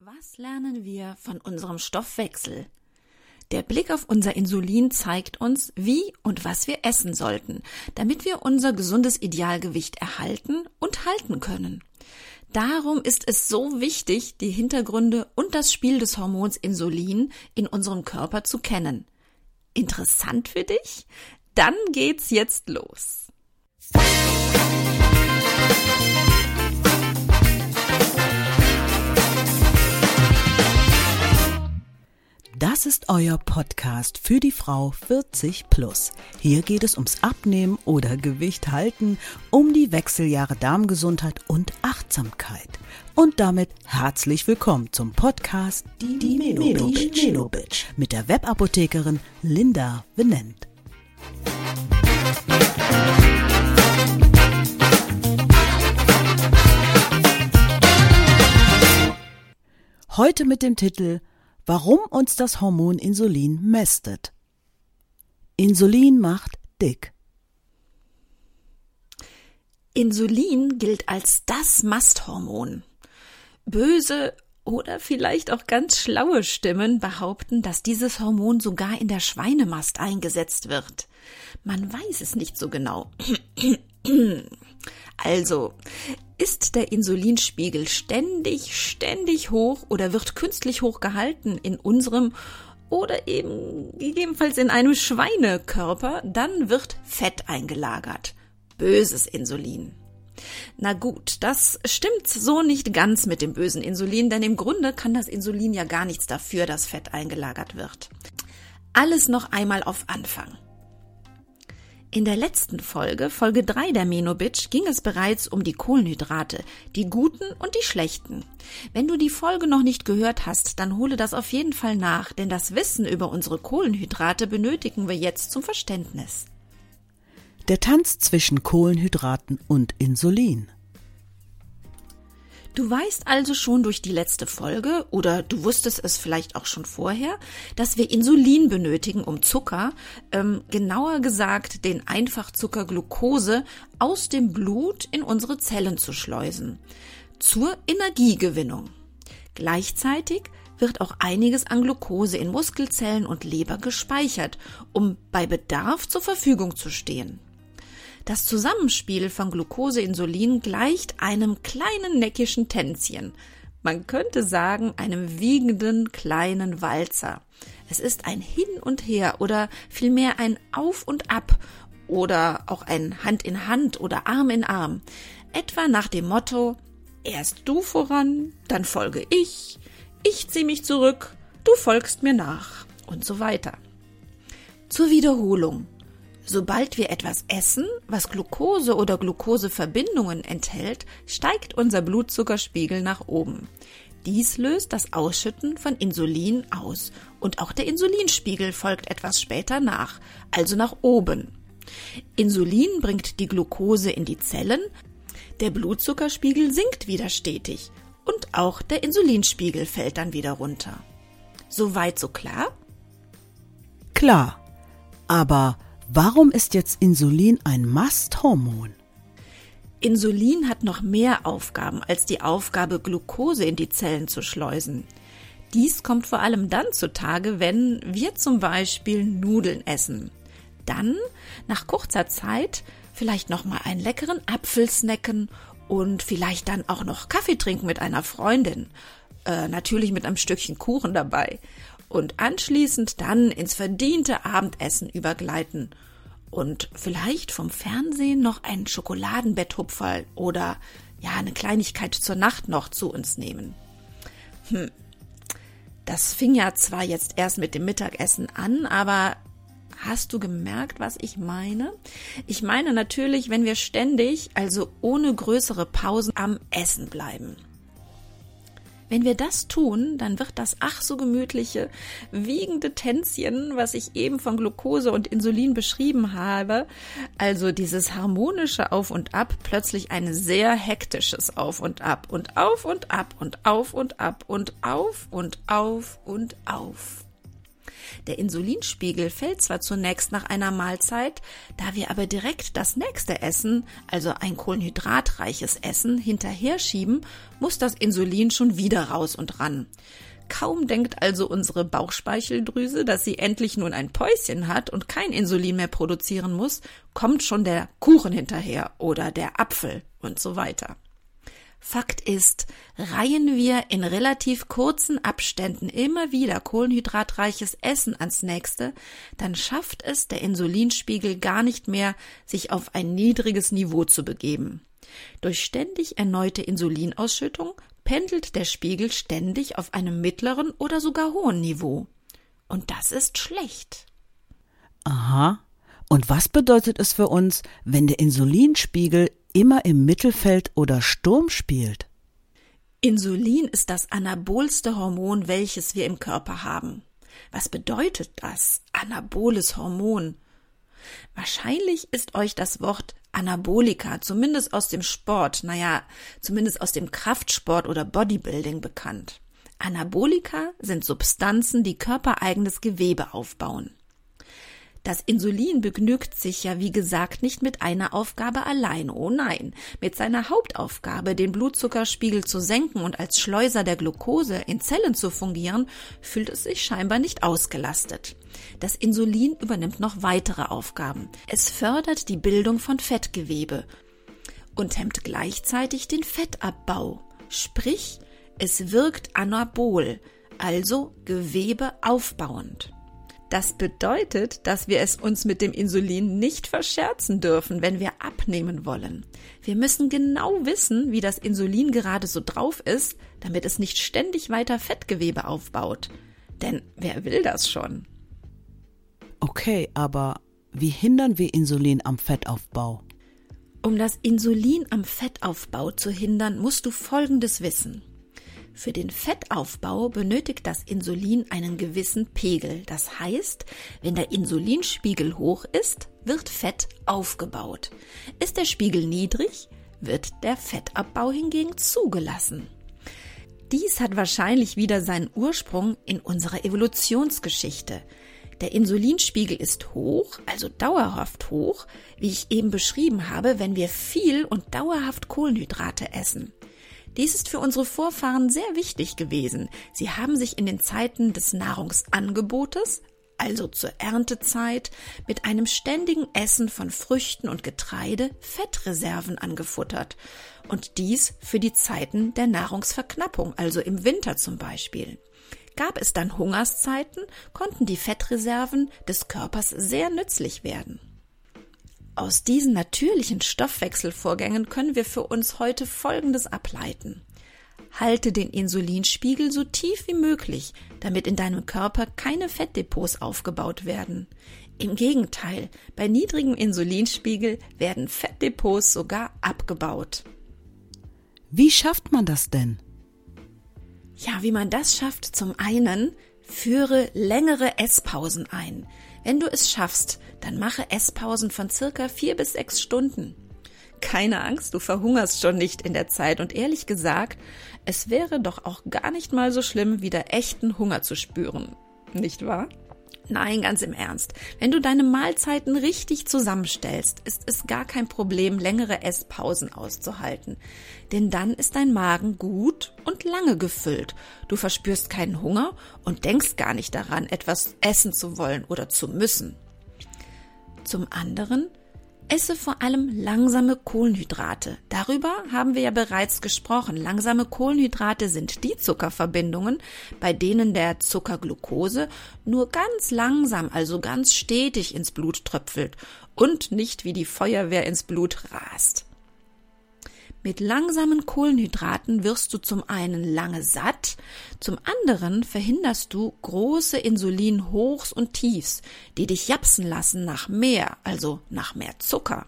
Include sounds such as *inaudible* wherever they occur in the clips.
Was lernen wir von unserem Stoffwechsel? Der Blick auf unser Insulin zeigt uns, wie und was wir essen sollten, damit wir unser gesundes Idealgewicht erhalten und halten können. Darum ist es so wichtig, die Hintergründe und das Spiel des Hormons Insulin in unserem Körper zu kennen. Interessant für dich? Dann geht's jetzt los. Das ist euer Podcast für die Frau 40 plus. Hier geht es ums Abnehmen oder Gewicht halten, um die Wechseljahre Darmgesundheit und Achtsamkeit. Und damit herzlich willkommen zum Podcast Die, die Menobitch Meno mit der Webapothekerin Linda Venent. Heute mit dem Titel warum uns das Hormon Insulin mästet. Insulin macht dick. Insulin gilt als das Masthormon. Böse oder vielleicht auch ganz schlaue Stimmen behaupten, dass dieses Hormon sogar in der Schweinemast eingesetzt wird. Man weiß es nicht so genau. *clears throat* Also, ist der Insulinspiegel ständig, ständig hoch oder wird künstlich hoch gehalten in unserem oder eben gegebenenfalls in einem Schweinekörper, dann wird Fett eingelagert. Böses Insulin. Na gut, das stimmt so nicht ganz mit dem bösen Insulin, denn im Grunde kann das Insulin ja gar nichts dafür, dass Fett eingelagert wird. Alles noch einmal auf Anfang. In der letzten Folge, Folge 3 der Menobitch, ging es bereits um die Kohlenhydrate, die guten und die schlechten. Wenn du die Folge noch nicht gehört hast, dann hole das auf jeden Fall nach, denn das Wissen über unsere Kohlenhydrate benötigen wir jetzt zum Verständnis. Der Tanz zwischen Kohlenhydraten und Insulin. Du weißt also schon durch die letzte Folge oder du wusstest es vielleicht auch schon vorher, dass wir Insulin benötigen, um Zucker, ähm, genauer gesagt den Einfachzucker Glucose, aus dem Blut in unsere Zellen zu schleusen. Zur Energiegewinnung. Gleichzeitig wird auch einiges an Glucose in Muskelzellen und Leber gespeichert, um bei Bedarf zur Verfügung zu stehen. Das Zusammenspiel von Glucose-Insulin gleicht einem kleinen neckischen Tänzchen. Man könnte sagen, einem wiegenden kleinen Walzer. Es ist ein Hin und Her oder vielmehr ein Auf und Ab oder auch ein Hand in Hand oder Arm in Arm. Etwa nach dem Motto, erst du voran, dann folge ich, ich zieh mich zurück, du folgst mir nach und so weiter. Zur Wiederholung. Sobald wir etwas essen, was Glucose oder Glucoseverbindungen enthält, steigt unser Blutzuckerspiegel nach oben. Dies löst das Ausschütten von Insulin aus und auch der Insulinspiegel folgt etwas später nach, also nach oben. Insulin bringt die Glucose in die Zellen, der Blutzuckerspiegel sinkt wieder stetig und auch der Insulinspiegel fällt dann wieder runter. Soweit so klar? Klar. Aber Warum ist jetzt Insulin ein Masthormon? Insulin hat noch mehr Aufgaben als die Aufgabe, Glucose in die Zellen zu schleusen. Dies kommt vor allem dann zutage, wenn wir zum Beispiel Nudeln essen. Dann, nach kurzer Zeit, vielleicht noch mal einen leckeren Apfel snacken und vielleicht dann auch noch Kaffee trinken mit einer Freundin. Äh, natürlich mit einem Stückchen Kuchen dabei und anschließend dann ins verdiente Abendessen übergleiten und vielleicht vom Fernsehen noch ein Schokoladenbetthupferl oder ja, eine Kleinigkeit zur Nacht noch zu uns nehmen. Hm. Das fing ja zwar jetzt erst mit dem Mittagessen an, aber hast du gemerkt, was ich meine? Ich meine natürlich, wenn wir ständig, also ohne größere Pausen am Essen bleiben. Wenn wir das tun, dann wird das ach so gemütliche, wiegende Tänzchen, was ich eben von Glucose und Insulin beschrieben habe, also dieses harmonische Auf und Ab, plötzlich ein sehr hektisches Auf und Ab und auf und ab und auf und ab und auf und auf und auf. Der Insulinspiegel fällt zwar zunächst nach einer Mahlzeit, da wir aber direkt das nächste Essen, also ein kohlenhydratreiches Essen, hinterher schieben, muss das Insulin schon wieder raus und ran. Kaum denkt also unsere Bauchspeicheldrüse, dass sie endlich nun ein Päuschen hat und kein Insulin mehr produzieren muss, kommt schon der Kuchen hinterher oder der Apfel und so weiter. Fakt ist, reihen wir in relativ kurzen Abständen immer wieder kohlenhydratreiches Essen ans nächste, dann schafft es der Insulinspiegel gar nicht mehr, sich auf ein niedriges Niveau zu begeben. Durch ständig erneute Insulinausschüttung pendelt der Spiegel ständig auf einem mittleren oder sogar hohen Niveau. Und das ist schlecht. Aha. Und was bedeutet es für uns, wenn der Insulinspiegel immer im Mittelfeld oder Sturm spielt? Insulin ist das anabolste Hormon, welches wir im Körper haben. Was bedeutet das? Anaboles Hormon. Wahrscheinlich ist euch das Wort Anabolika, zumindest aus dem Sport, naja, zumindest aus dem Kraftsport oder Bodybuilding bekannt. Anabolika sind Substanzen, die körpereigenes Gewebe aufbauen. Das Insulin begnügt sich ja, wie gesagt, nicht mit einer Aufgabe allein. Oh nein, mit seiner Hauptaufgabe, den Blutzuckerspiegel zu senken und als Schleuser der Glucose in Zellen zu fungieren, fühlt es sich scheinbar nicht ausgelastet. Das Insulin übernimmt noch weitere Aufgaben. Es fördert die Bildung von Fettgewebe und hemmt gleichzeitig den Fettabbau. Sprich, es wirkt anabol, also Gewebe aufbauend. Das bedeutet, dass wir es uns mit dem Insulin nicht verscherzen dürfen, wenn wir abnehmen wollen. Wir müssen genau wissen, wie das Insulin gerade so drauf ist, damit es nicht ständig weiter Fettgewebe aufbaut. Denn wer will das schon? Okay, aber wie hindern wir Insulin am Fettaufbau? Um das Insulin am Fettaufbau zu hindern, musst du Folgendes wissen. Für den Fettaufbau benötigt das Insulin einen gewissen Pegel. Das heißt, wenn der Insulinspiegel hoch ist, wird Fett aufgebaut. Ist der Spiegel niedrig, wird der Fettabbau hingegen zugelassen. Dies hat wahrscheinlich wieder seinen Ursprung in unserer Evolutionsgeschichte. Der Insulinspiegel ist hoch, also dauerhaft hoch, wie ich eben beschrieben habe, wenn wir viel und dauerhaft Kohlenhydrate essen. Dies ist für unsere Vorfahren sehr wichtig gewesen. Sie haben sich in den Zeiten des Nahrungsangebotes, also zur Erntezeit, mit einem ständigen Essen von Früchten und Getreide Fettreserven angefuttert. Und dies für die Zeiten der Nahrungsverknappung, also im Winter zum Beispiel. Gab es dann Hungerszeiten, konnten die Fettreserven des Körpers sehr nützlich werden. Aus diesen natürlichen Stoffwechselvorgängen können wir für uns heute Folgendes ableiten. Halte den Insulinspiegel so tief wie möglich, damit in deinem Körper keine Fettdepots aufgebaut werden. Im Gegenteil, bei niedrigem Insulinspiegel werden Fettdepots sogar abgebaut. Wie schafft man das denn? Ja, wie man das schafft, zum einen, führe längere Esspausen ein. Wenn du es schaffst, dann mache Esspausen von circa vier bis sechs Stunden. Keine Angst, du verhungerst schon nicht in der Zeit und ehrlich gesagt, es wäre doch auch gar nicht mal so schlimm, wieder echten Hunger zu spüren. Nicht wahr? Nein, ganz im Ernst. Wenn du deine Mahlzeiten richtig zusammenstellst, ist es gar kein Problem, längere Esspausen auszuhalten. Denn dann ist dein Magen gut und lange gefüllt. Du verspürst keinen Hunger und denkst gar nicht daran, etwas essen zu wollen oder zu müssen. Zum anderen Esse vor allem langsame Kohlenhydrate. Darüber haben wir ja bereits gesprochen. Langsame Kohlenhydrate sind die Zuckerverbindungen, bei denen der Zuckerglucose nur ganz langsam, also ganz stetig ins Blut tröpfelt und nicht wie die Feuerwehr ins Blut rast. Mit langsamen Kohlenhydraten wirst du zum einen lange satt, zum anderen verhinderst du große Insulinhochs und Tiefs, die dich japsen lassen nach mehr, also nach mehr Zucker.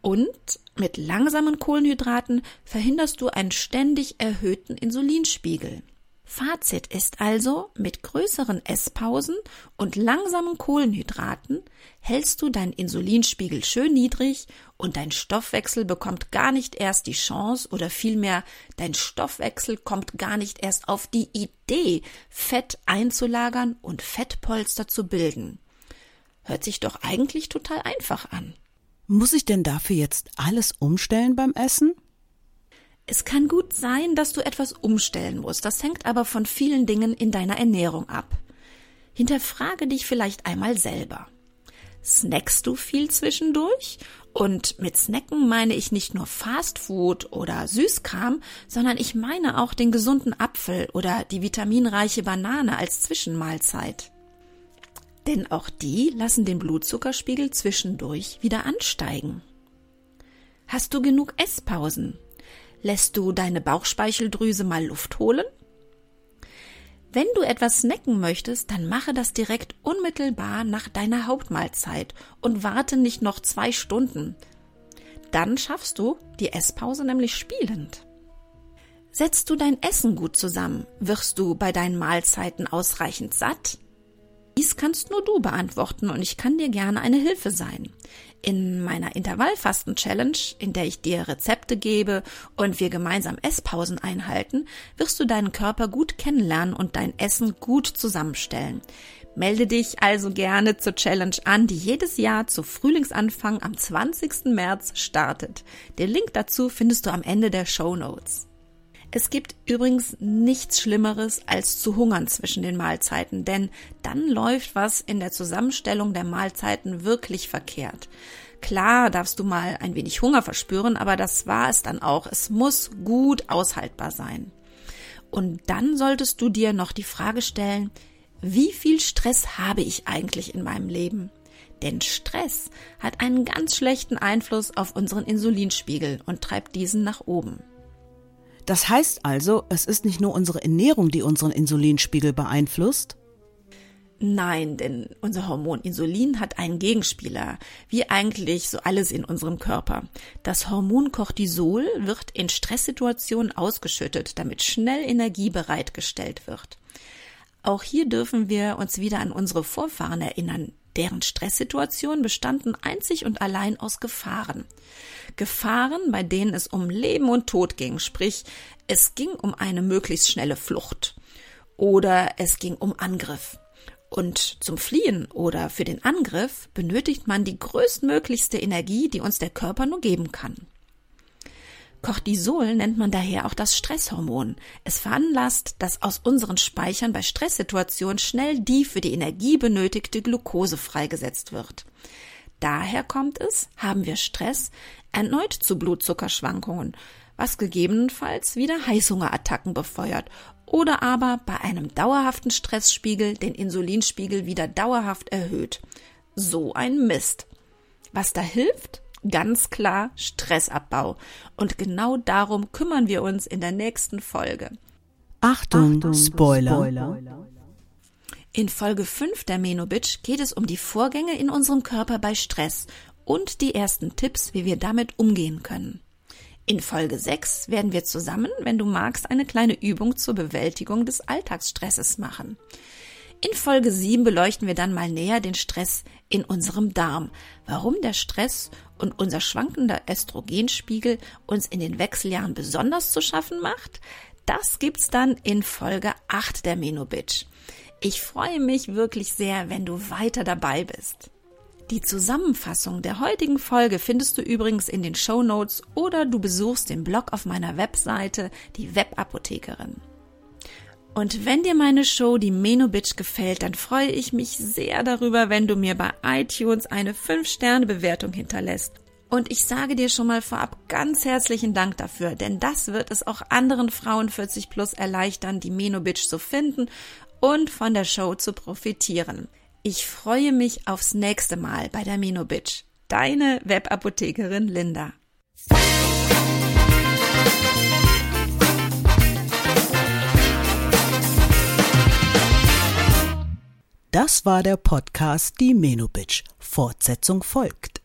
Und mit langsamen Kohlenhydraten verhinderst du einen ständig erhöhten Insulinspiegel. Fazit ist also, mit größeren Esspausen und langsamen Kohlenhydraten hältst du deinen Insulinspiegel schön niedrig und dein Stoffwechsel bekommt gar nicht erst die Chance oder vielmehr dein Stoffwechsel kommt gar nicht erst auf die Idee, Fett einzulagern und Fettpolster zu bilden. Hört sich doch eigentlich total einfach an. Muss ich denn dafür jetzt alles umstellen beim Essen? Es kann gut sein, dass du etwas umstellen musst. Das hängt aber von vielen Dingen in deiner Ernährung ab. Hinterfrage dich vielleicht einmal selber. Snackst du viel zwischendurch? Und mit Snacken meine ich nicht nur Fastfood oder Süßkram, sondern ich meine auch den gesunden Apfel oder die vitaminreiche Banane als Zwischenmahlzeit. Denn auch die lassen den Blutzuckerspiegel zwischendurch wieder ansteigen. Hast du genug Esspausen? Lässt du deine Bauchspeicheldrüse mal Luft holen? Wenn du etwas snacken möchtest, dann mache das direkt unmittelbar nach deiner Hauptmahlzeit und warte nicht noch zwei Stunden. Dann schaffst du die Esspause nämlich spielend. Setzt du dein Essen gut zusammen, wirst du bei deinen Mahlzeiten ausreichend satt? Kannst nur du beantworten und ich kann dir gerne eine Hilfe sein. In meiner Intervallfasten-Challenge, in der ich dir Rezepte gebe und wir gemeinsam Esspausen einhalten, wirst du deinen Körper gut kennenlernen und dein Essen gut zusammenstellen. Melde dich also gerne zur Challenge an, die jedes Jahr zu Frühlingsanfang am 20. März startet. Den Link dazu findest du am Ende der Show Notes. Es gibt übrigens nichts Schlimmeres als zu hungern zwischen den Mahlzeiten, denn dann läuft was in der Zusammenstellung der Mahlzeiten wirklich verkehrt. Klar darfst du mal ein wenig Hunger verspüren, aber das war es dann auch. Es muss gut aushaltbar sein. Und dann solltest du dir noch die Frage stellen, wie viel Stress habe ich eigentlich in meinem Leben? Denn Stress hat einen ganz schlechten Einfluss auf unseren Insulinspiegel und treibt diesen nach oben. Das heißt also, es ist nicht nur unsere Ernährung, die unseren Insulinspiegel beeinflusst? Nein, denn unser Hormon Insulin hat einen Gegenspieler, wie eigentlich so alles in unserem Körper. Das Hormon Cortisol wird in Stresssituationen ausgeschüttet, damit schnell Energie bereitgestellt wird. Auch hier dürfen wir uns wieder an unsere Vorfahren erinnern, deren Stresssituationen bestanden einzig und allein aus Gefahren. Gefahren, bei denen es um Leben und Tod ging, sprich es ging um eine möglichst schnelle Flucht oder es ging um Angriff. Und zum Fliehen oder für den Angriff benötigt man die größtmöglichste Energie, die uns der Körper nur geben kann. Cortisol nennt man daher auch das Stresshormon. Es veranlasst, dass aus unseren Speichern bei Stresssituationen schnell die für die Energie benötigte Glucose freigesetzt wird. Daher kommt es, haben wir Stress, erneut zu Blutzuckerschwankungen, was gegebenenfalls wieder Heißhungerattacken befeuert oder aber bei einem dauerhaften Stressspiegel den Insulinspiegel wieder dauerhaft erhöht. So ein Mist. Was da hilft? Ganz klar Stressabbau. Und genau darum kümmern wir uns in der nächsten Folge. Achtung, Achtung Spoiler. Spoiler. In Folge 5 der Menobitch geht es um die Vorgänge in unserem Körper bei Stress und die ersten Tipps, wie wir damit umgehen können. In Folge 6 werden wir zusammen, wenn du magst, eine kleine Übung zur Bewältigung des Alltagsstresses machen. In Folge 7 beleuchten wir dann mal näher den Stress in unserem Darm, warum der Stress und unser schwankender Östrogenspiegel uns in den Wechseljahren besonders zu schaffen macht. Das gibt's dann in Folge 8 der Menobitch. Ich freue mich wirklich sehr, wenn du weiter dabei bist. Die Zusammenfassung der heutigen Folge findest du übrigens in den Show Notes oder du besuchst den Blog auf meiner Webseite, die Webapothekerin. Und wenn dir meine Show, die Menobitch, gefällt, dann freue ich mich sehr darüber, wenn du mir bei iTunes eine 5-Sterne-Bewertung hinterlässt. Und ich sage dir schon mal vorab ganz herzlichen Dank dafür, denn das wird es auch anderen Frauen 40 plus erleichtern, die Menobitch zu finden und von der Show zu profitieren. Ich freue mich aufs nächste Mal bei der Menobitch. Deine Webapothekerin Linda. Das war der Podcast Die Menobitch. Fortsetzung folgt.